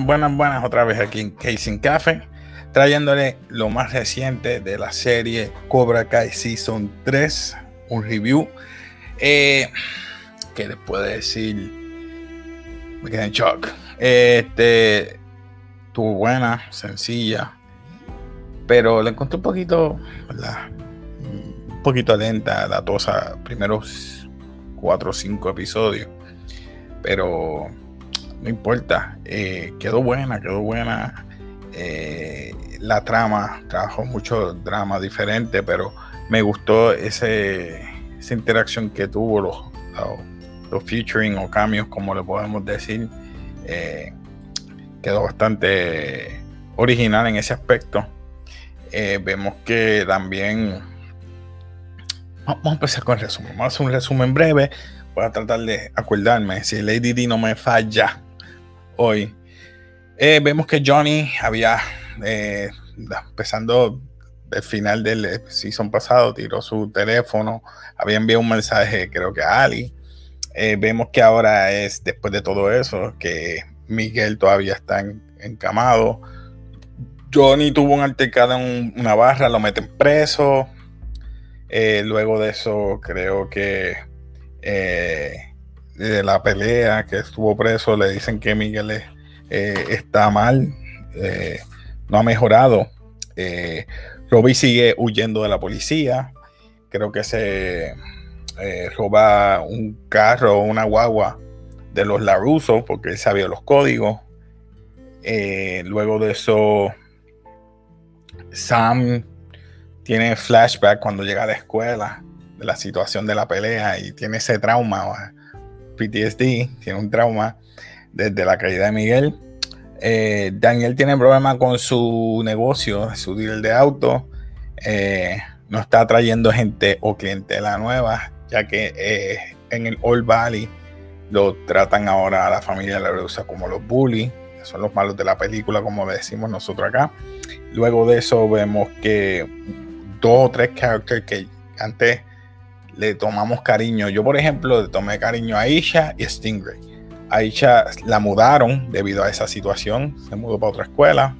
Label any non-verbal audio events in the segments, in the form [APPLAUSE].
Buenas, buenas, otra vez aquí en Casing Café, trayéndole lo más reciente de la serie Cobra Kai Season 3, un review. Eh, que después de decir, me quedé en shock. Este, estuvo buena, sencilla, pero la encontré un poquito, un poquito lenta, datosa, primeros 4 o 5 episodios, pero no importa, eh, quedó buena, quedó buena. Eh, la trama, trabajó mucho drama diferente, pero me gustó ese, esa interacción que tuvo los, los, featuring o cambios, como le podemos decir. Eh, quedó bastante original en ese aspecto. vemos que también. Vamos a empezar con el resumen. Vamos a hacer un resumen breve. Voy a tratar de acordarme. Si Lady D no me falla, hoy. Eh, vemos que Johnny había, eh, empezando el final del season pasado, tiró su teléfono, había enviado un mensaje, creo que a Ali. Eh, vemos que ahora es, después de todo eso, que Miguel todavía está encamado. Johnny tuvo un altercado en una barra, lo meten preso. luego de eso, creo que de la pelea que estuvo preso, le dicen que Miguel eh, está mal, eh, no ha mejorado. Eh, sigue huyendo de la policía. Creo que se roba un carro o una guagua de los Laruso porque él sabía los códigos. luego de eso, Sam tiene flashback cuando llega a la escuela de la situación de la pelea y tiene ese trauma PTSD, tiene un trauma desde la caída de Miguel. Eh, Daniel tiene problemas con su negocio, su dealer de auto. Eh, no está trayendo gente o clientela nueva, ya que eh, en el Old Valley lo tratan ahora a la familia de la Rosa como los bullies, son los malos de la película, como decimos nosotros acá. Luego de eso vemos que dos o tres characters que antes le tomamos cariño. Yo, por ejemplo, le tomé cariño a Aisha y Stingray. Aisha la mudaron debido a esa situación, se mudó para otra escuela.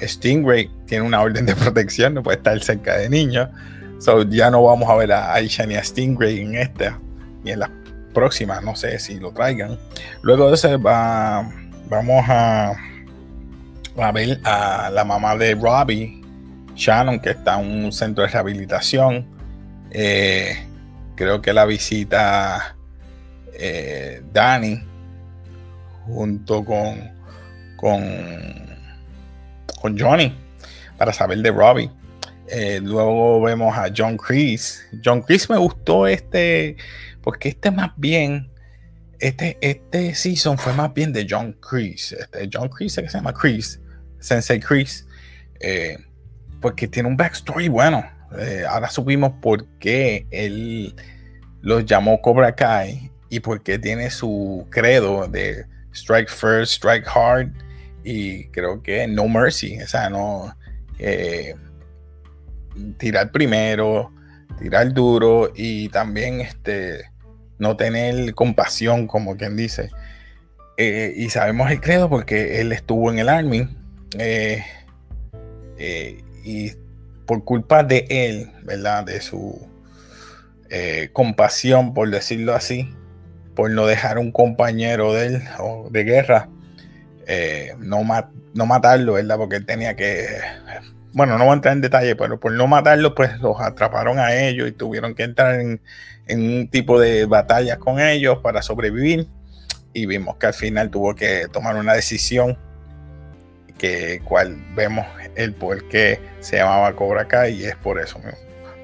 Stingray tiene una orden de [LAUGHS] protección, no puede estar cerca de niños. So, ya no vamos a ver a Aisha ni a Stingray en esta, ni en la próxima, no sé si lo traigan. Luego de eso va, vamos a, a ver a la mamá de Robbie, Shannon, que está en un centro de rehabilitación. Eh, creo que la visita eh, Dani junto con, con, con Johnny para saber de Robbie. Eh, luego vemos a John Chris. John Chris me gustó este, porque este más bien, este, este season fue más bien de John Chris. Este, John Chris, que se llama Chris, Sensei Chris, eh, porque tiene un backstory bueno. Eh, ahora supimos por qué él los llamó Cobra Kai y por qué tiene su credo de strike first, strike hard y creo que no mercy, o sea, no eh, tirar primero, tirar duro y también este no tener compasión, como quien dice. Eh, y sabemos el credo porque él estuvo en el Army y por culpa de él, ¿verdad? De su eh, compasión, por decirlo así, por no dejar un compañero de él o de guerra, eh, no, no matarlo, ¿verdad? Porque él tenía que, bueno, no voy a entrar en detalle, pero por no matarlo, pues los atraparon a ellos y tuvieron que entrar en, en un tipo de batallas con ellos para sobrevivir. Y vimos que al final tuvo que tomar una decisión que cual vemos el por qué se llamaba Cobra Kai y es por eso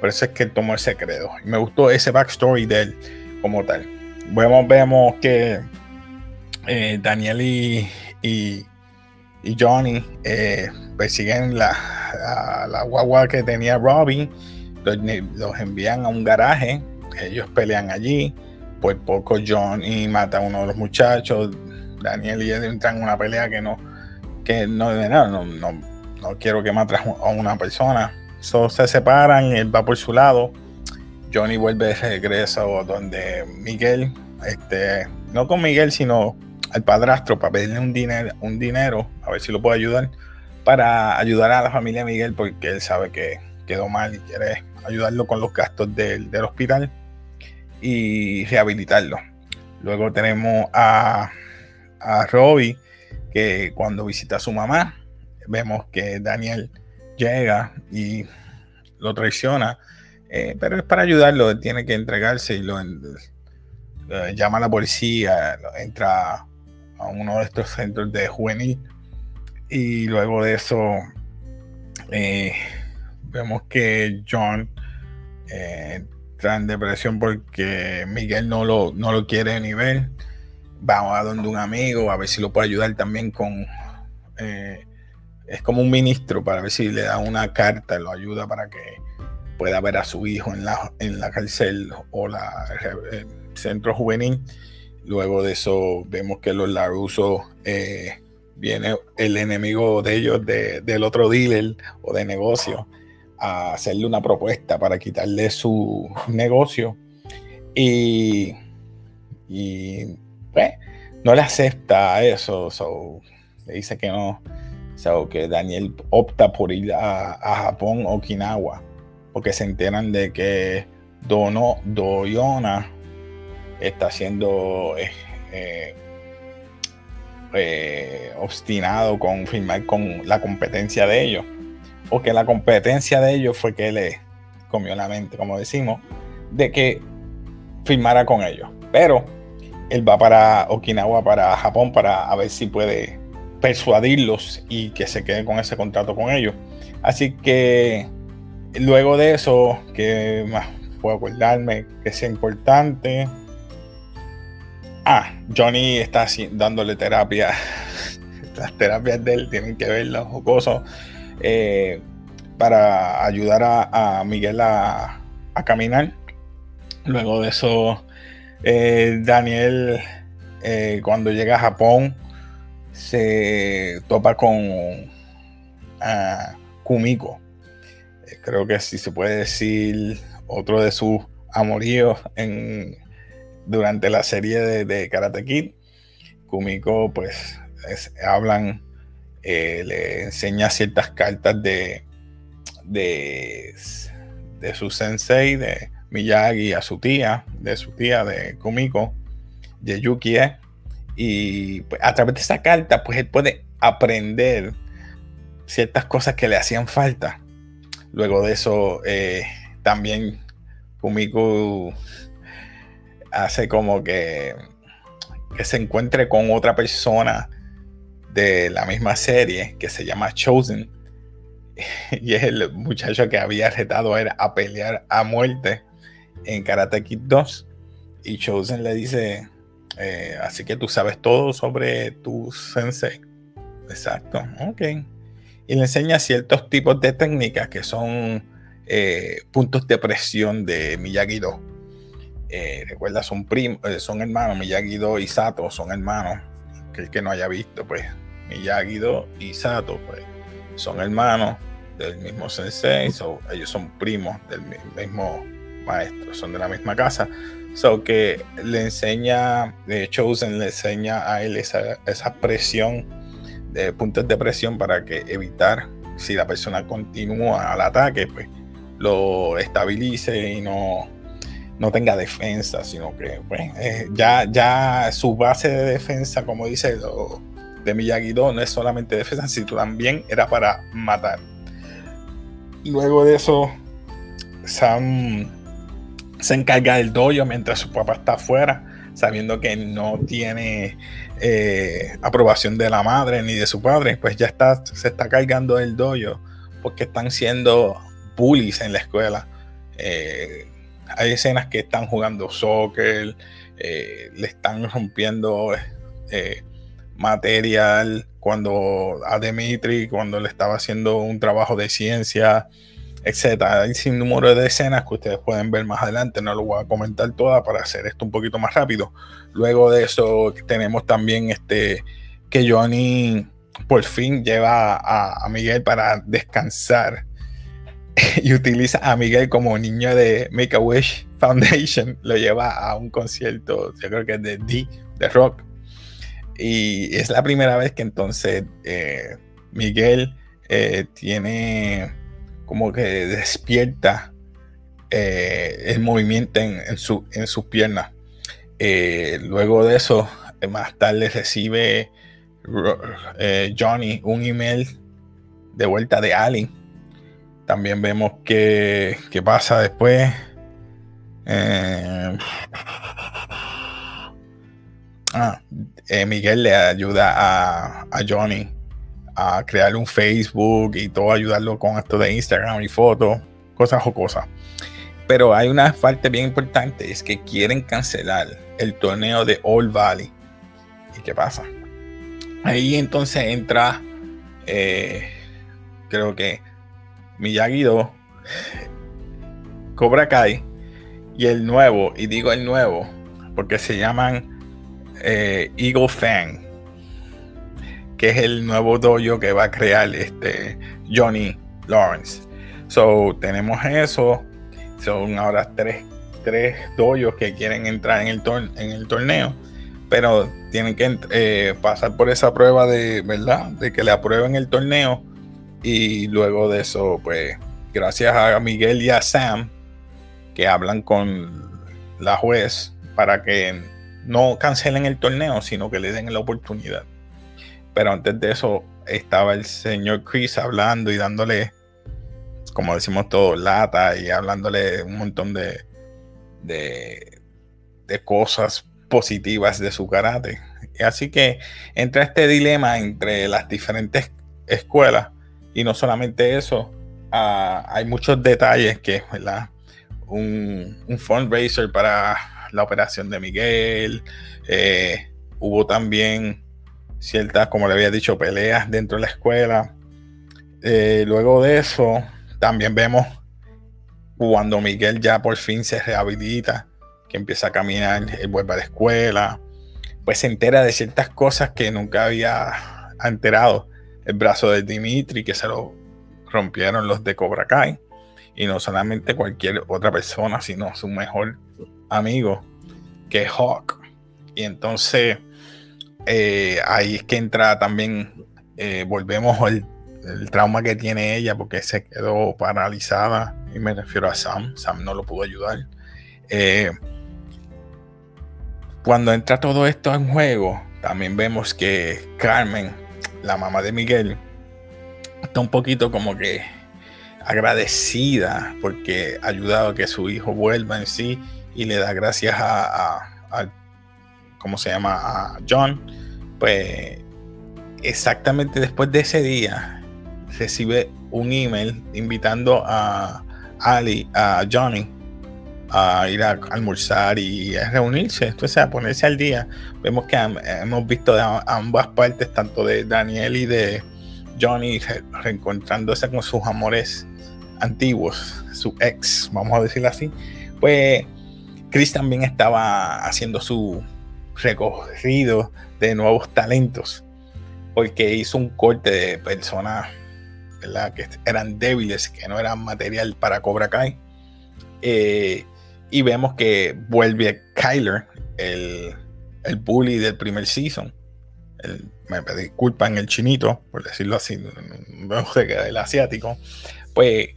Por eso es que tomó ese credo. Y me gustó ese backstory de él como tal. Vemos, vemos que eh, Daniel y, y, Johnny eh, persiguen la, la, guagua que tenía Robbie. Los, los, envían a un garaje. Ellos pelean allí. Por poco Johnny mata a uno de los muchachos. Daniel y él entran en una pelea que no que no, no, no, no quiero que a una persona. So, se separan, él va por su lado. Johnny vuelve de regreso donde Miguel, este, no con Miguel, sino al padrastro para pedirle un dinero, un dinero, a ver si lo puede ayudar, para ayudar a la familia Miguel, porque él sabe que quedó mal y quiere ayudarlo con los gastos del, del hospital y rehabilitarlo. Luego tenemos a, a Robbie, que cuando visita a su mamá, vemos que Daniel llega y lo traiciona, eh, pero es para ayudarlo, tiene que entregarse y lo, llama a la policía, entra a uno de estos centros de juvenil y luego de eso eh, vemos que John eh, entra en depresión porque Miguel no lo, no lo quiere ni ver. Va a donde un amigo a ver si lo puede ayudar también con... Eh, es como un ministro para ver si le da una carta, lo ayuda para que pueda ver a su hijo en la, en la cárcel o la el centro juvenil. Luego de eso vemos que los Laruso eh, viene el enemigo de ellos del otro dealer o de negocio a hacerle una propuesta para quitarle su negocio y, y pues, no le acepta eso, le dice que no, que Daniel opta por ir a, Japón, Okinawa, porque se enteran de que Dono, Doyona está siendo eh, eh, eh, obstinado con firmar con la competencia de ellos o que la competencia de ellos fue que le comió la mente, como decimos, de que firmara con ellos. Pero él va para Okinawa, para Japón, para ver si puede persuadirlos y que se quede con ese contrato con ellos. Así que luego de eso, que más puedo acordarme que sea importante. Ah, Johnny está dándole terapia. [LAUGHS] Las terapias de él tienen que ver los jocosos eh, para ayudar a, Miguel a, caminar. Luego de eso, eh, Daniel, eh, cuando llega a Japón, se topa con Kumiko. creo que si se puede decir otro de sus amoríos durante la serie de, Karate Kid. Kumiko, pues, hablan eh, le enseña ciertas cartas de, de, de, su sensei, de Miyagi, a su tía, de su tía, de Kumiko, de Yukie. Y pues, a través de esa carta, pues él puede aprender ciertas cosas que le hacían falta. Luego de eso, eh, también Kumiko hace como que, que se encuentre con otra persona de la misma serie que se llama Chosen. [LAUGHS] Y es el muchacho que había retado a, a pelear a muerte en Karate Kid 2. Y Chosen le dice, eh, así que tú sabes todo sobre tu sensei. Exacto, ok. Y le enseña ciertos tipos de técnicas que son eh, puntos de presión de Miyagi-Do. Eh, recuerda, son, primos, son hermanos, Miyagi-Do y Sato son hermanos. Que el que no haya visto, pues Miyagi-Do y Sato pues, son hermanos del mismo sensei, ellos son primos del mismo maestro, son de la misma casa. So que le enseña, de Chosen le enseña a él esa, presión, de puntos de presión para que evitar, si la persona continúa al ataque, pues lo estabilice y no, no tenga defensa, sino que pues, eh, ya, ya su base de defensa, como dice, de Miyagi-Do no es solamente defensa, sino también era para matar. Luego de eso, Sam se encarga del dojo mientras su papá está afuera, sabiendo que no tiene eh, aprobación de la madre ni de su padre, pues ya está, se está cargando el dojo porque están siendo bullies en la escuela. Eh, hay escenas que están jugando soccer, eh, le están rompiendo material, cuando a Dimitri, cuando le estaba haciendo un trabajo de ciencia, etcétera. Hay sin número de escenas que ustedes pueden ver más adelante, no lo voy a comentar todas para hacer esto un poquito más rápido. Luego de eso tenemos también este que Johnny por fin lleva a, a Miguel para descansar [LAUGHS] y utiliza a Miguel como niño de Make a Wish Foundation, lo lleva a un concierto, yo creo que es de D, de rock, Y es la primera vez que entonces eh, Miguel eh, tiene como que despierta eh, el movimiento en, su, en sus piernas. luego de eso, más tarde recibe Johnny un email de vuelta de Ali. También vemos que, pasa después. Ah, eh, Miguel le ayuda a, Johnny a crear un Facebook y todo, ayudarlo con esto de Instagram y fotos, cosas o cosas. Pero hay una parte bien importante, es que quieren cancelar el torneo de All Valley. ¿Y qué pasa? Ahí entonces entra, eh, creo que Miyagi-Do, Cobra Kai y el nuevo, y digo el nuevo, porque se llaman eh, Eagle Fang, que es el nuevo dojo que va a crear este Johnny Lawrence. So, tenemos eso. Son ahora tres, tres dojos que quieren entrar en el, en el torneo, pero tienen que eh, pasar por esa prueba de verdad, de que le aprueben el torneo. Y luego de eso, pues, gracias a Miguel y a Sam, que hablan con la juez para que no cancelen el torneo, sino que le den la oportunidad. Pero antes de eso estaba el señor Chris hablando y dándole, como decimos todos, lata y hablándole un montón de, de, cosas positivas de su karate. Así que entra este dilema entre las diferentes escuelas y no solamente eso, ah, hay muchos detalles que, ¿verdad? Un, un fundraiser para la operación de Miguel. Eh, hubo también ciertas, como le había dicho, peleas dentro de la escuela. Eh, luego de eso, también vemos cuando Miguel ya por fin se rehabilita, que empieza a caminar, él vuelve a la escuela, pues se entera de ciertas cosas que nunca había enterado. El brazo de Dimitri, que se lo rompieron los de Cobra Kai. Y no solamente cualquier otra persona, sino su mejor amigo, que es Hawk. Y entonces eh, ahí es que entra también, eh, volvemos al el trauma que tiene ella porque se quedó paralizada. Y me refiero a Sam. Sam no lo pudo ayudar. Eh, cuando entra todo esto en juego, también vemos que Carmen, la mamá de Miguel, está un poquito como que agradecida porque ha ayudado a que su hijo vuelva en sí y le da gracias a, a, ¿cómo se llama? A John, pues exactamente después de ese día recibe un email invitando a Ali, a Johnny, a ir a almorzar y a reunirse, entonces a ponerse al día. Vemos que hemos visto de ambas partes, tanto de Daniel y de Johnny, reencontrándose con sus amores antiguos, su ex, vamos a decirlo así. Pues Chris también estaba haciendo su recorrido de nuevos talentos, porque hizo un corte de personas que eran débiles, que no eran material para Cobra Kai. Eh, y vemos que vuelve Kyler, el, el bully del primer season. me disculpan el chinito, por decirlo así, no sé el asiático. Pues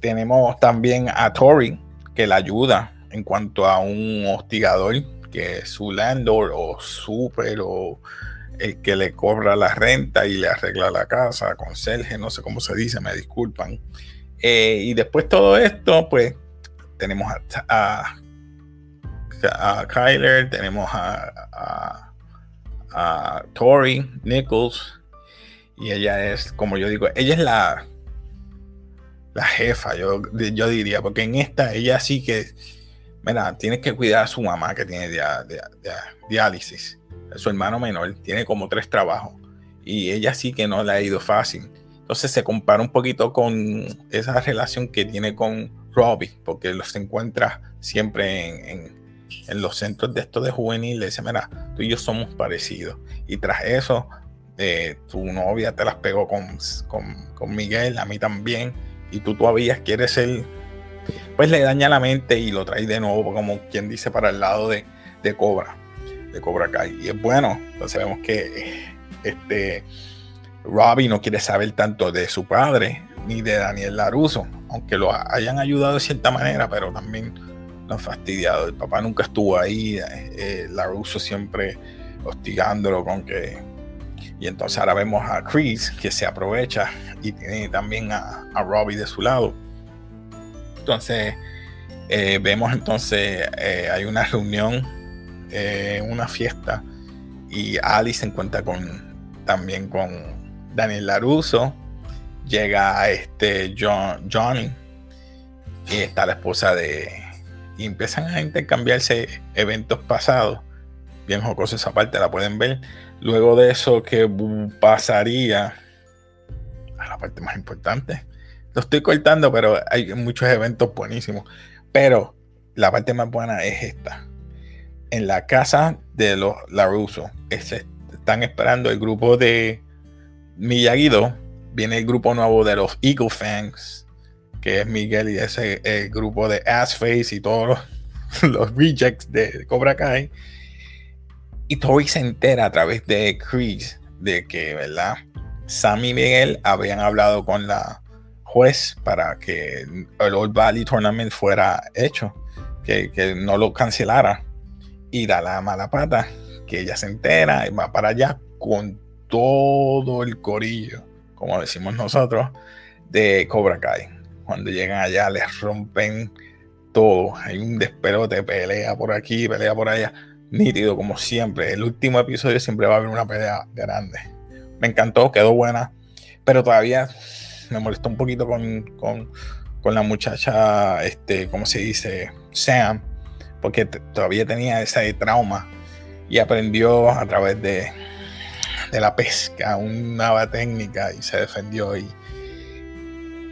tenemos también a Tori, que la ayuda en cuanto a un hostigador que su landlord o super o el que le cobra la renta y le arregla la casa, conserje, no sé cómo se dice, me disculpan. Eh, y después todo esto, pues tenemos a, a, Kyler, tenemos a, a, a Tori Nichols, y ella es, como yo digo, ella es la, la jefa, yo, yo diría, porque en esta ella sí que mira, tienes que cuidar a su mamá que tiene diálisis. Su hermano menor tiene como tres trabajos y ella sí que no le ha ido fácil. Entonces se compara un poquito con esa relación que tiene con Robbie, porque los encuentra siempre en, los centros de estos de juvenil. Le dice, mira, tú y yo somos parecidos. Y tras eso, eh, tu novia te las pegó con, con Miguel, a mí también. Y tú todavía quieres ser pues le daña la mente y lo trae de nuevo, como quien dice, para el lado de, Cobra. de Cobra Kai. Y es bueno. Entonces vemos que este Robbie no quiere saber tanto de su padre ni de Daniel Laruso, aunque lo hayan ayudado de cierta manera, pero también lo han fastidiado. El papá nunca estuvo ahí, eh, Laruso siempre hostigándolo con que... Y entonces ahora vemos a Chris que se aprovecha y tiene también a, Robbie de su lado. Entonces eh, vemos entonces eh, hay una reunión, una fiesta y Alice se encuentra con también con Daniel Laruso, llega este John, Johnny y está la esposa de... Y empiezan a intercambiarse eventos pasados. Bien jocoso esa parte, la pueden ver. Luego de eso, que pasaría a la parte más importante. Lo estoy cortando, pero hay muchos eventos buenísimos. Pero la parte más buena es esta. En la casa de los Laruso, están esperando el grupo de miyagi viene el grupo nuevo de los Eagle Fangs, que es Miguel y ese el grupo de Assface y todos [LAUGHS] los, rejects de Cobra Kai. Y Tori se entera a través de Chris de que, ¿verdad? Sam y Miguel habían hablado con la juez para que el Old Valley Tournament fuera hecho, que, que no lo cancelara. Y da la mala pata, que ella se entera y va para allá con todo el corillo, como decimos nosotros, de Cobra Kai. Cuando llegan allá les rompen todo. Hay un despelote, pelea por aquí, pelea por allá. Nítido, como siempre. El último episodio siempre va a haber una pelea grande. Me encantó, quedó buena. Pero todavía me molestó un poquito con, con, con la muchacha, este, ¿cómo se dice? Sam. Porque todavía tenía ese trauma. Y aprendió a través de, de la pesca, una nueva técnica y se defendió y,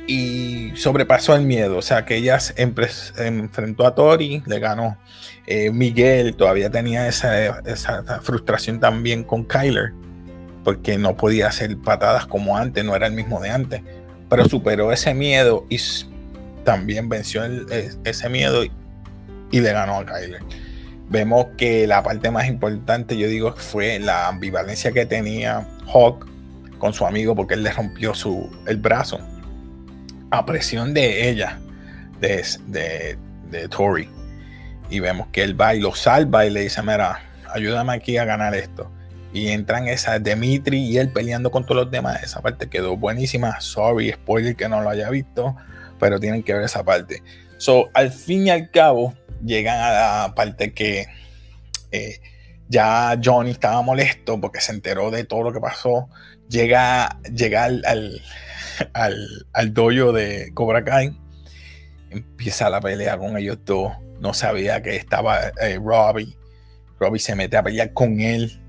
y sobrepasó el miedo. O sea, que ella enfrentó a Tori, le ganó. Eh, Miguel todavía tenía esa, esa, frustración también con Kyler, porque no podía hacer patadas como antes, no era el mismo de antes, pero superó ese miedo y también venció ese miedo y, y le ganó a Kyler vemos que la parte más importante, yo digo, fue la ambivalencia que tenía Hawk con su amigo porque él le rompió su, el brazo a presión de ella, de, de, de Tori. Y vemos que él va y lo salva y le dice, mira, ayúdame aquí a ganar esto. Y entran esa Dimitri y él peleando con todos los demás. Esa parte quedó buenísima. Sorry, spoiler que no lo haya visto, pero tienen que ver esa parte. So, al fin y al cabo, llegan a la parte que eh, ya Johnny estaba molesto porque se enteró de todo lo que pasó. Llega, llega al, al, [LAUGHS] al, dojo de Cobra Kai. Empieza la pelea con ellos dos. No sabía que estaba eh, Robbie. Robbie se mete a pelear con él.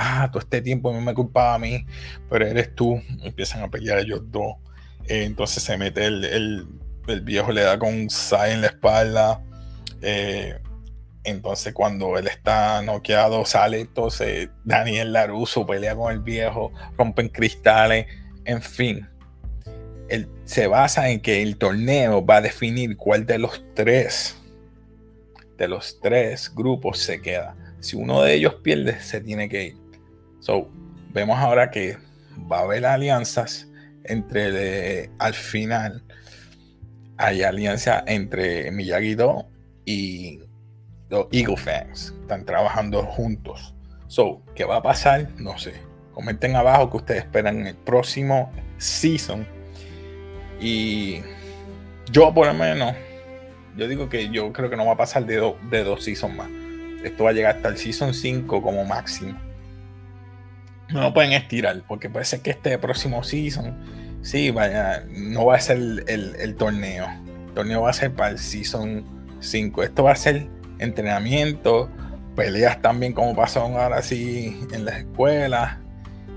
Ah, todo este tiempo me culpaba a mí, pero eres tú. Empiezan a pelear ellos dos. Eh, entonces se mete el, el, viejo, le da con un sai en la espalda. Eh, entonces, cuando él está noqueado, sale entonces Daniel Laruso, pelea con el viejo, rompen cristales, en fin. Se basa en que el torneo va a definir cuál de los tres, de los tres grupos se queda. Si uno de ellos pierde, se tiene que ir. So, vemos ahora que va a haber alianzas entre, al final, hay alianza entre Miyagi-Do y los Eagle Fans están trabajando juntos. So, ¿qué va a pasar? No sé. Comenten abajo que ustedes esperan en el próximo season. Y yo, por lo menos, yo digo que yo creo que no va a pasar de, de dos seasons más. Esto va a llegar hasta el season 5 como máximo. No lo pueden estirar, porque puede ser que este próximo season, sí, vaya, no va a ser el, el torneo. El torneo va a ser para el season 5. Esto va a ser entrenamiento, peleas también como pasó ahora sí en las escuelas.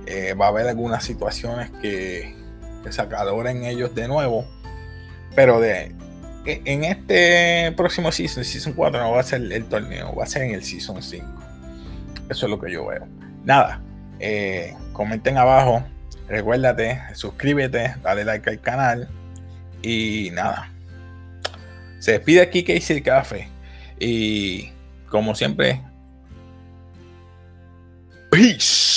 Eh, va a haber algunas situaciones que, que se acaloren ellos de nuevo. Pero de, e, en este próximo season, season 4, no va a ser el torneo, va a ser en el season 5. Eso es lo que yo veo. Nada, eh, comenten abajo, recuérdate, suscríbete, dale like al canal y nada. Se despide aquí que hice el café y como siempre, peace.